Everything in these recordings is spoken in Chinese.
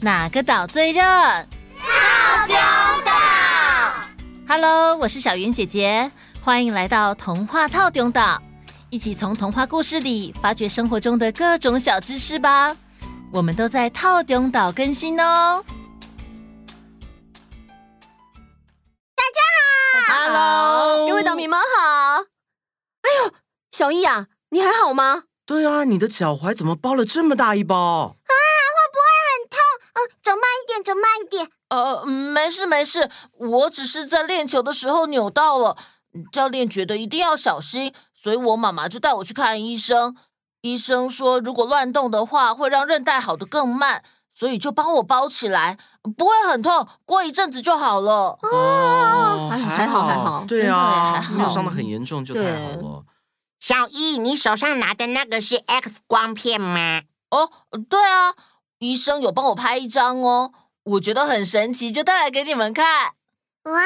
哪个岛最热？套丢岛。Hello，我是小云姐姐，欢迎来到童话套丢岛，一起从童话故事里发掘生活中的各种小知识吧。我们都在套丢岛更新哦。大家好，Hello，各位岛民们好。哎呦，小艺啊，你还好吗？对啊，你的脚踝怎么包了这么大一包？走慢一点，走慢一点。呃，没事没事，我只是在练球的时候扭到了。教练觉得一定要小心，所以我妈妈就带我去看医生。医生说，如果乱动的话，会让韧带好的更慢，所以就帮我包起来，不会很痛，过一阵子就好了。哦，还好还好，还好对啊，还好没有伤的很严重就太好了。小易，你手上拿的那个是 X 光片吗？哦，对啊。医生有帮我拍一张哦，我觉得很神奇，就带来给你们看。哇，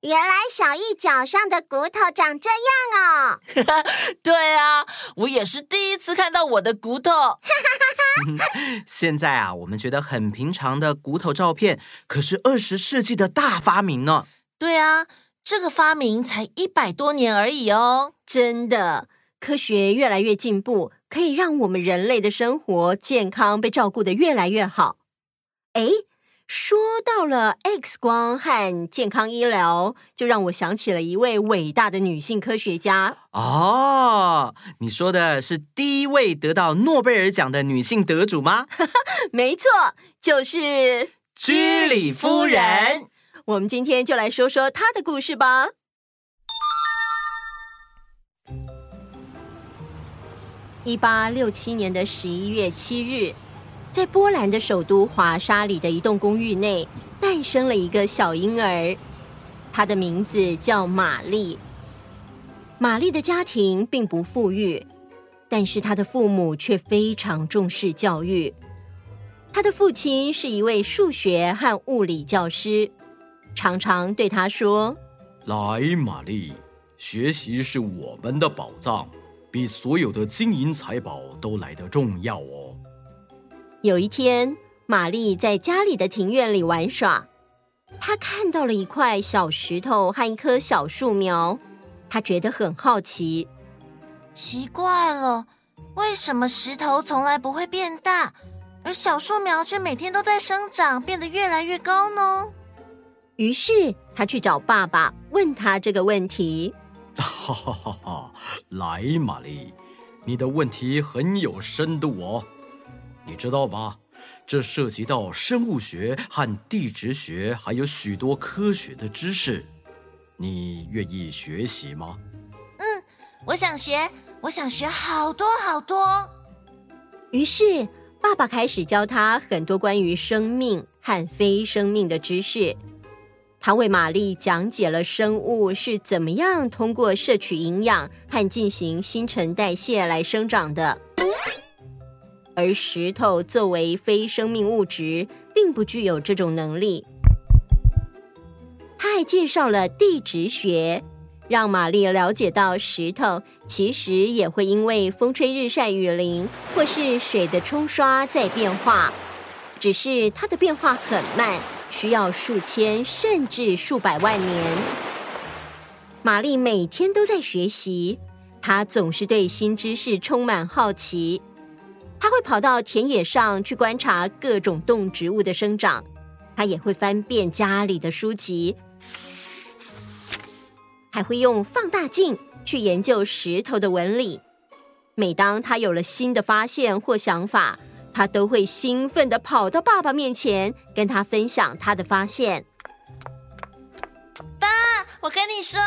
原来小易脚上的骨头长这样哦！对啊，我也是第一次看到我的骨头。现在啊，我们觉得很平常的骨头照片，可是二十世纪的大发明呢。对啊，这个发明才一百多年而已哦。真的，科学越来越进步。可以让我们人类的生活健康被照顾的越来越好。哎，说到了 X 光和健康医疗，就让我想起了一位伟大的女性科学家。哦，你说的是第一位得到诺贝尔奖的女性得主吗？没错，就是居里夫人。我们今天就来说说她的故事吧。一八六七年的十一月七日，在波兰的首都华沙里的一栋公寓内，诞生了一个小婴儿，他的名字叫玛丽。玛丽的家庭并不富裕，但是她的父母却非常重视教育。他的父亲是一位数学和物理教师，常常对他说：“来，玛丽，学习是我们的宝藏。”比所有的金银财宝都来得重要哦。有一天，玛丽在家里的庭院里玩耍，她看到了一块小石头和一棵小树苗，她觉得很好奇。奇怪了，为什么石头从来不会变大，而小树苗却每天都在生长，变得越来越高呢？于是，她去找爸爸，问他这个问题。哈哈哈哈！来，玛丽，你的问题很有深度哦。你知道吗？这涉及到生物学和地质学，还有许多科学的知识。你愿意学习吗？嗯，我想学，我想学好多好多。于是，爸爸开始教他很多关于生命和非生命的知识。他为玛丽讲解了生物是怎么样通过摄取营养和进行新陈代谢来生长的，而石头作为非生命物质，并不具有这种能力。他还介绍了地质学，让玛丽了解到石头其实也会因为风吹日晒雨淋或是水的冲刷在变化，只是它的变化很慢。需要数千甚至数百万年。玛丽每天都在学习，她总是对新知识充满好奇。她会跑到田野上去观察各种动植物的生长，她也会翻遍家里的书籍，还会用放大镜去研究石头的纹理。每当她有了新的发现或想法，他都会兴奋的跑到爸爸面前，跟他分享他的发现。爸，我跟你说，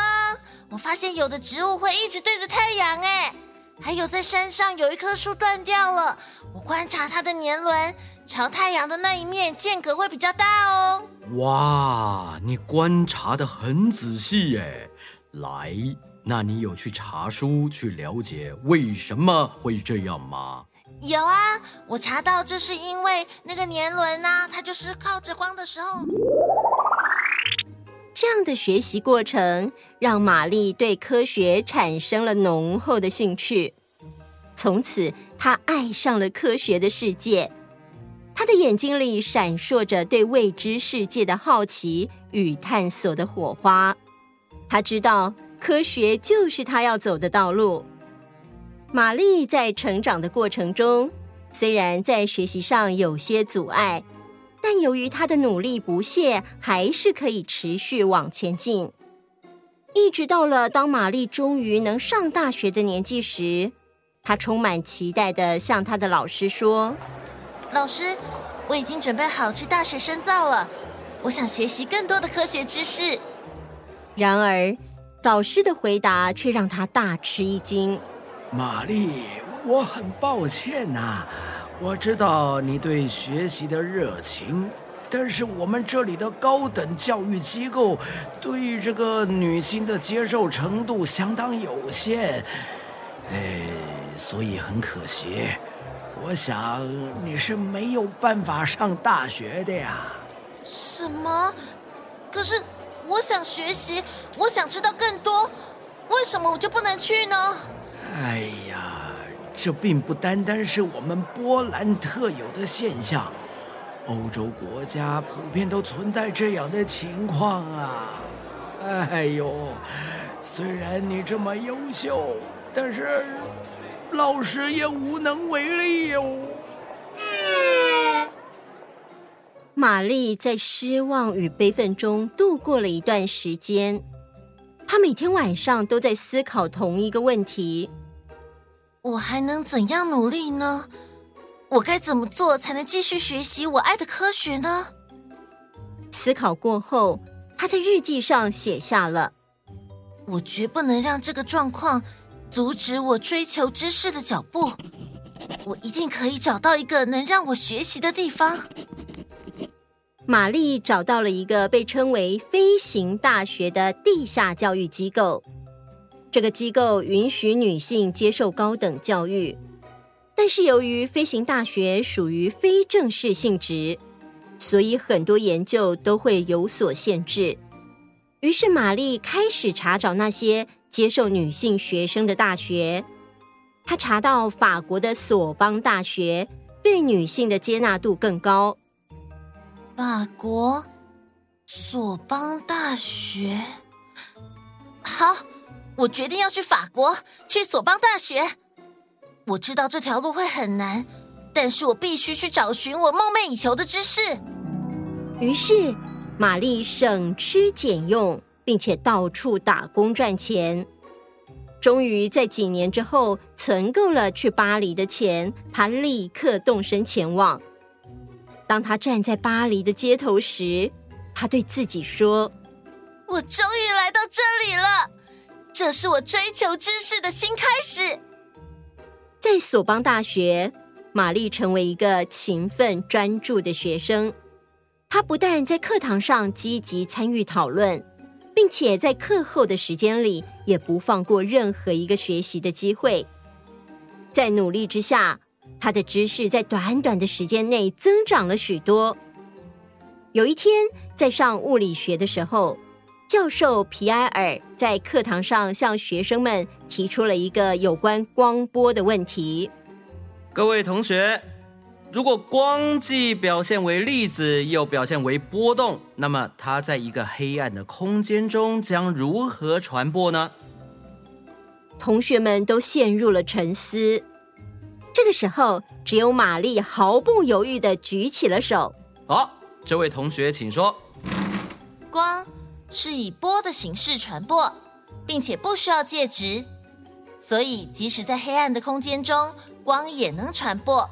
我发现有的植物会一直对着太阳，哎，还有在山上有一棵树断掉了，我观察它的年轮，朝太阳的那一面间隔会比较大哦。哇，你观察的很仔细耶！来，那你有去查书去了解为什么会这样吗？有啊，我查到这是因为那个年轮啊，它就是靠着光的时候。这样的学习过程让玛丽对科学产生了浓厚的兴趣，从此她爱上了科学的世界。她的眼睛里闪烁着对未知世界的好奇与探索的火花。她知道科学就是她要走的道路。玛丽在成长的过程中，虽然在学习上有些阻碍，但由于他的努力不懈，还是可以持续往前进。一直到了当玛丽终于能上大学的年纪时，她充满期待的向她的老师说：“老师，我已经准备好去大学深造了，我想学习更多的科学知识。”然而，老师的回答却让她大吃一惊：“玛丽，我很抱歉呐，我知道你对学习的热情。”但是我们这里的高等教育机构对于这个女性的接受程度相当有限，哎，所以很可惜，我想你是没有办法上大学的呀。什么？可是我想学习，我想知道更多，为什么我就不能去呢？哎呀，这并不单单是我们波兰特有的现象。欧洲国家普遍都存在这样的情况啊！哎呦，虽然你这么优秀，但是老师也无能为力哟。玛丽在失望与悲愤中度过了一段时间。她每天晚上都在思考同一个问题：我还能怎样努力呢？我该怎么做才能继续学习我爱的科学呢？思考过后，他在日记上写下了：“我绝不能让这个状况阻止我追求知识的脚步。我一定可以找到一个能让我学习的地方。”玛丽找到了一个被称为“飞行大学”的地下教育机构。这个机构允许女性接受高等教育。但是由于飞行大学属于非正式性质，所以很多研究都会有所限制。于是玛丽开始查找那些接受女性学生的大学。她查到法国的索邦大学对女性的接纳度更高。法国索邦大学，好，我决定要去法国，去索邦大学。我知道这条路会很难，但是我必须去找寻我梦寐以求的知识。于是，玛丽省吃俭用，并且到处打工赚钱。终于在几年之后存够了去巴黎的钱，她立刻动身前往。当她站在巴黎的街头时，她对自己说：“我终于来到这里了，这是我追求知识的新开始。”在索邦大学，玛丽成为一个勤奋专注的学生。她不但在课堂上积极参与讨论，并且在课后的时间里也不放过任何一个学习的机会。在努力之下，她的知识在短短的时间内增长了许多。有一天，在上物理学的时候，教授皮埃尔在课堂上向学生们提出了一个有关光波的问题。各位同学，如果光既表现为粒子，又表现为波动，那么它在一个黑暗的空间中将如何传播呢？同学们都陷入了沉思。这个时候，只有玛丽毫不犹豫的举起了手。好，这位同学，请说。光。是以波的形式传播，并且不需要介质，所以即使在黑暗的空间中，光也能传播。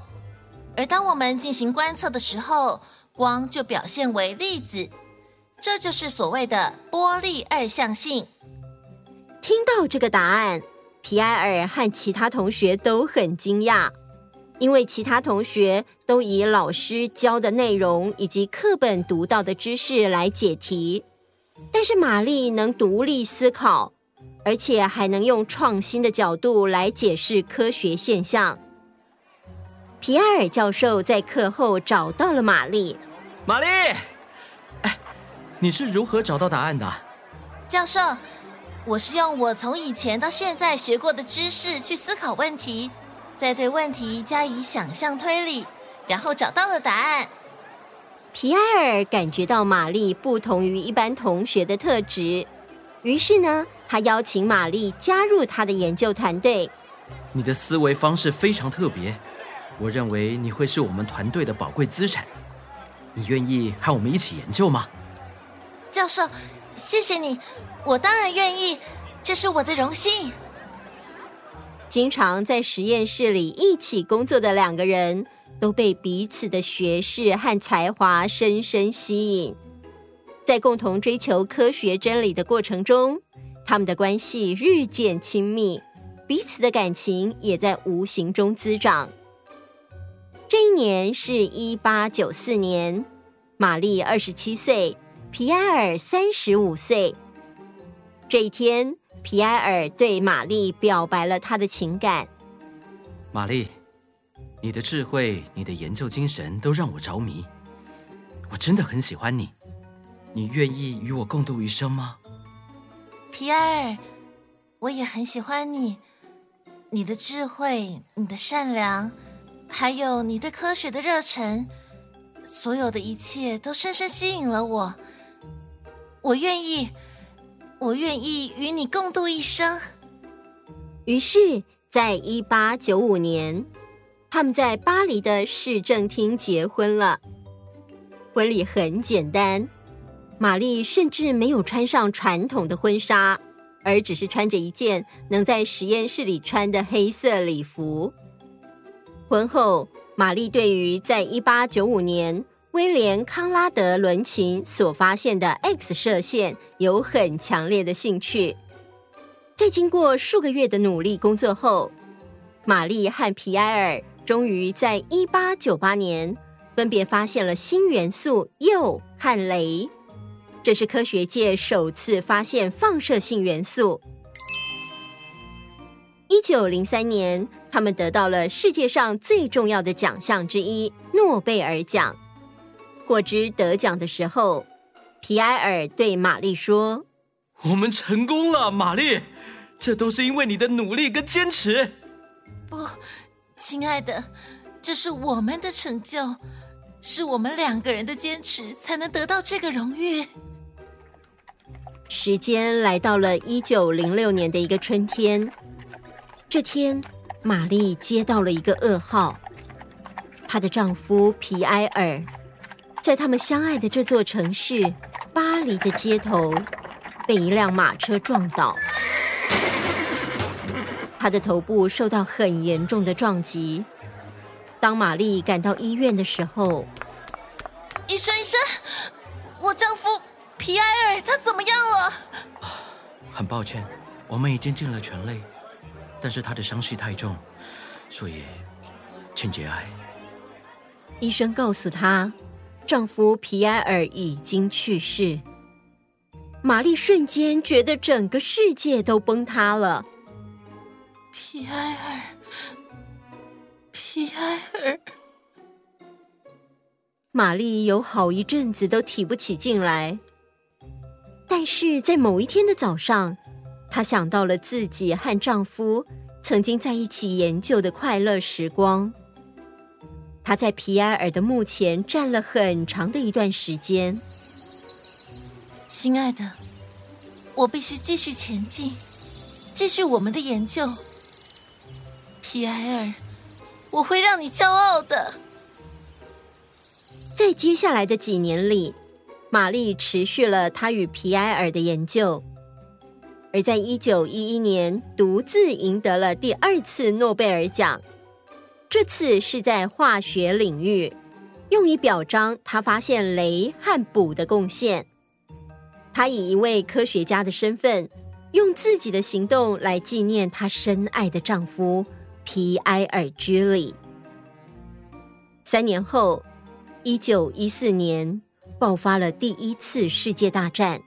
而当我们进行观测的时候，光就表现为粒子，这就是所谓的波粒二象性。听到这个答案，皮埃尔和其他同学都很惊讶，因为其他同学都以老师教的内容以及课本读到的知识来解题。但是玛丽能独立思考，而且还能用创新的角度来解释科学现象。皮埃尔教授在课后找到了玛丽。玛丽，哎，你是如何找到答案的？教授，我是用我从以前到现在学过的知识去思考问题，再对问题加以想象推理，然后找到了答案。皮埃尔感觉到玛丽不同于一般同学的特质，于是呢，他邀请玛丽加入他的研究团队。你的思维方式非常特别，我认为你会是我们团队的宝贵资产。你愿意和我们一起研究吗？教授，谢谢你，我当然愿意，这是我的荣幸。经常在实验室里一起工作的两个人，都被彼此的学识和才华深深吸引，在共同追求科学真理的过程中，他们的关系日渐亲密，彼此的感情也在无形中滋长。这一年是一八九四年，玛丽二十七岁，皮埃尔三十五岁。这一天，皮埃尔对玛丽表白了他的情感。玛丽，你的智慧、你的研究精神都让我着迷，我真的很喜欢你。你愿意与我共度余生吗？皮埃尔，我也很喜欢你。你的智慧、你的善良，还有你对科学的热忱，所有的一切都深深吸引了我。我愿意。我愿意与你共度一生。于是，在一八九五年，他们在巴黎的市政厅结婚了。婚礼很简单，玛丽甚至没有穿上传统的婚纱，而只是穿着一件能在实验室里穿的黑色礼服。婚后，玛丽对于在一八九五年，威廉·康拉德·伦琴所发现的 X 射线有很强烈的兴趣。在经过数个月的努力工作后，玛丽和皮埃尔终于在一八九八年分别发现了新元素铀和镭。这是科学界首次发现放射性元素。一九零三年，他们得到了世界上最重要的奖项之一——诺贝尔奖。获知得奖的时候，皮埃尔对玛丽说：“我们成功了，玛丽，这都是因为你的努力跟坚持。”不，亲爱的，这是我们的成就，是我们两个人的坚持才能得到这个荣誉。时间来到了一九零六年的一个春天，这天，玛丽接到了一个噩耗，她的丈夫皮埃尔。在他们相爱的这座城市巴黎的街头，被一辆马车撞倒，他的头部受到很严重的撞击。当玛丽赶到医院的时候，医生，医生，我丈夫皮埃尔他怎么样了？很抱歉，我们已经尽了全力，但是他的伤势太重，所以请节哀。医生告诉他。丈夫皮埃尔已经去世，玛丽瞬间觉得整个世界都崩塌了。皮埃尔，皮埃尔，玛丽有好一阵子都提不起劲来。但是在某一天的早上，她想到了自己和丈夫曾经在一起研究的快乐时光。她在皮埃尔的墓前站了很长的一段时间。亲爱的，我必须继续前进，继续我们的研究。皮埃尔，我会让你骄傲的。在接下来的几年里，玛丽持续了她与皮埃尔的研究，而在一九一一年，独自赢得了第二次诺贝尔奖。这次是在化学领域，用以表彰他发现镭和鈷的贡献。她以一位科学家的身份，用自己的行动来纪念她深爱的丈夫皮埃尔居里。三年后，一九一四年，爆发了第一次世界大战。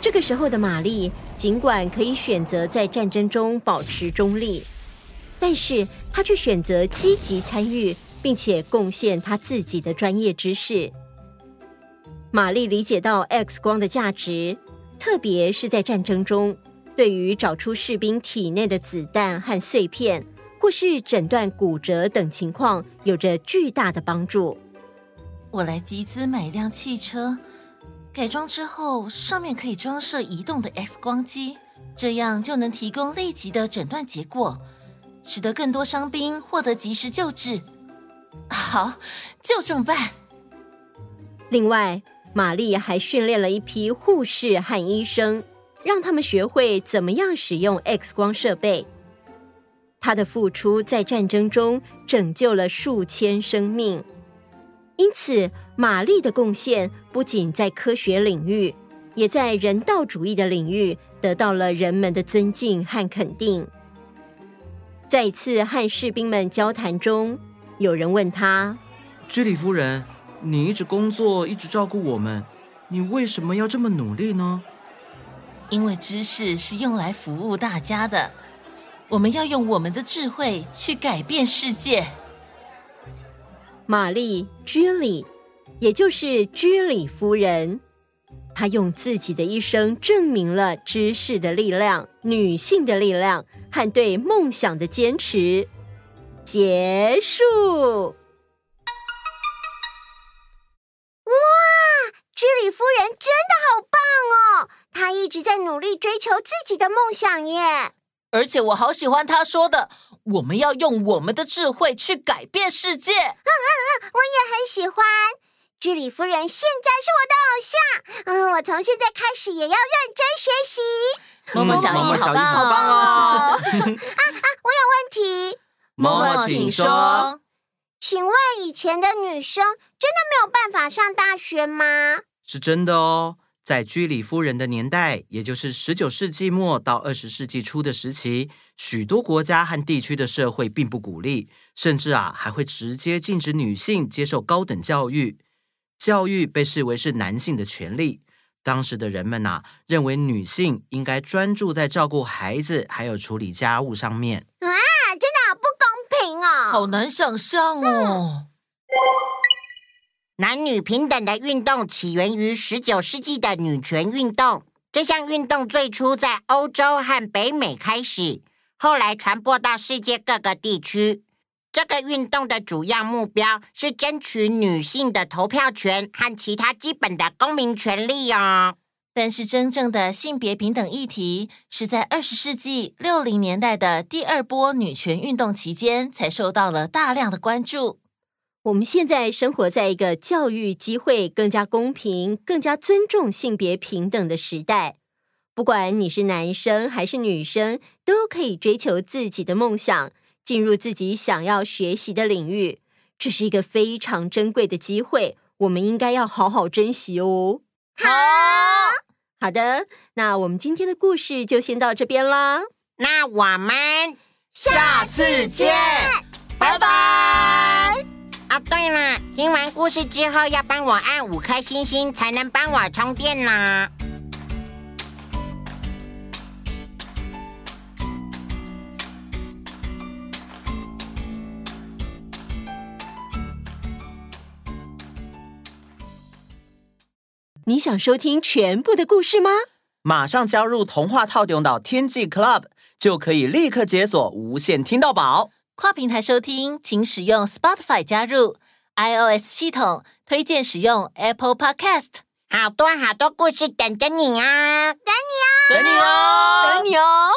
这个时候的玛丽，尽管可以选择在战争中保持中立。但是她却选择积极参与，并且贡献她自己的专业知识。玛丽理解到 X 光的价值，特别是在战争中，对于找出士兵体内的子弹和碎片，或是诊断骨折等情况，有着巨大的帮助。我来集资买一辆汽车，改装之后上面可以装设移动的 X 光机，这样就能提供立即的诊断结果，使得更多伤兵获得及时救治。好，就这么办。另外，玛丽还训练了一批护士和医生，让他们学会怎么样使用 X 光设备。他的付出在战争中拯救了数千生命，因此玛丽的贡献不仅在科学领域，也在人道主义的领域得到了人们的尊敬和肯定。在一次和士兵们交谈中，有人问他：“居里夫人，你一直工作，一直照顾我们，你为什么要这么努力呢？”因为知识是用来服务大家的。我们要用我们的智慧去改变世界。玛丽·居里，也就是居里夫人，她用自己的一生证明了知识的力量、女性的力量和对梦想的坚持。结束。哇，居里夫人真的好棒哦！她一直在努力追求自己的梦想耶。而且我好喜欢他说的，我们要用我们的智慧去改变世界。嗯嗯嗯，我也很喜欢。居里夫人现在是我的偶像。嗯，我从现在开始也要认真学习。默默小艺，好棒哦！啊啊，我有问题。默默，请说。请问以前的女生真的没有办法上大学吗？是真的哦。在居里夫人的年代，也就是十九世纪末到二十世纪初的时期，许多国家和地区的社会并不鼓励，甚至啊还会直接禁止女性接受高等教育。教育被视为是男性的权利。当时的人们呐、啊，认为女性应该专注在照顾孩子还有处理家务上面。啊，真的好不公平哦！好难想象哦。嗯男女平等的运动起源于十九世纪的女权运动。这项运动最初在欧洲和北美开始，后来传播到世界各个地区。这个运动的主要目标是争取女性的投票权和其他基本的公民权利哦。但是，真正的性别平等议题是在二十世纪六零年代的第二波女权运动期间才受到了大量的关注。我们现在生活在一个教育机会更加公平、更加尊重性别平等的时代。不管你是男生还是女生，都可以追求自己的梦想，进入自己想要学习的领域。这是一个非常珍贵的机会，我们应该要好好珍惜哦。好，好的，那我们今天的故事就先到这边啦。那我们下次见，拜拜。哦，对了，听完故事之后要帮我按五颗星星，才能帮我充电呢。你想收听全部的故事吗？马上加入童话套用岛天际 Club，就可以立刻解锁无限听到饱。跨平台收听，请使用 Spotify 加入 iOS 系统，推荐使用 Apple Podcast。好多好多故事等着你啊！等你哦，等你哦，等你哦。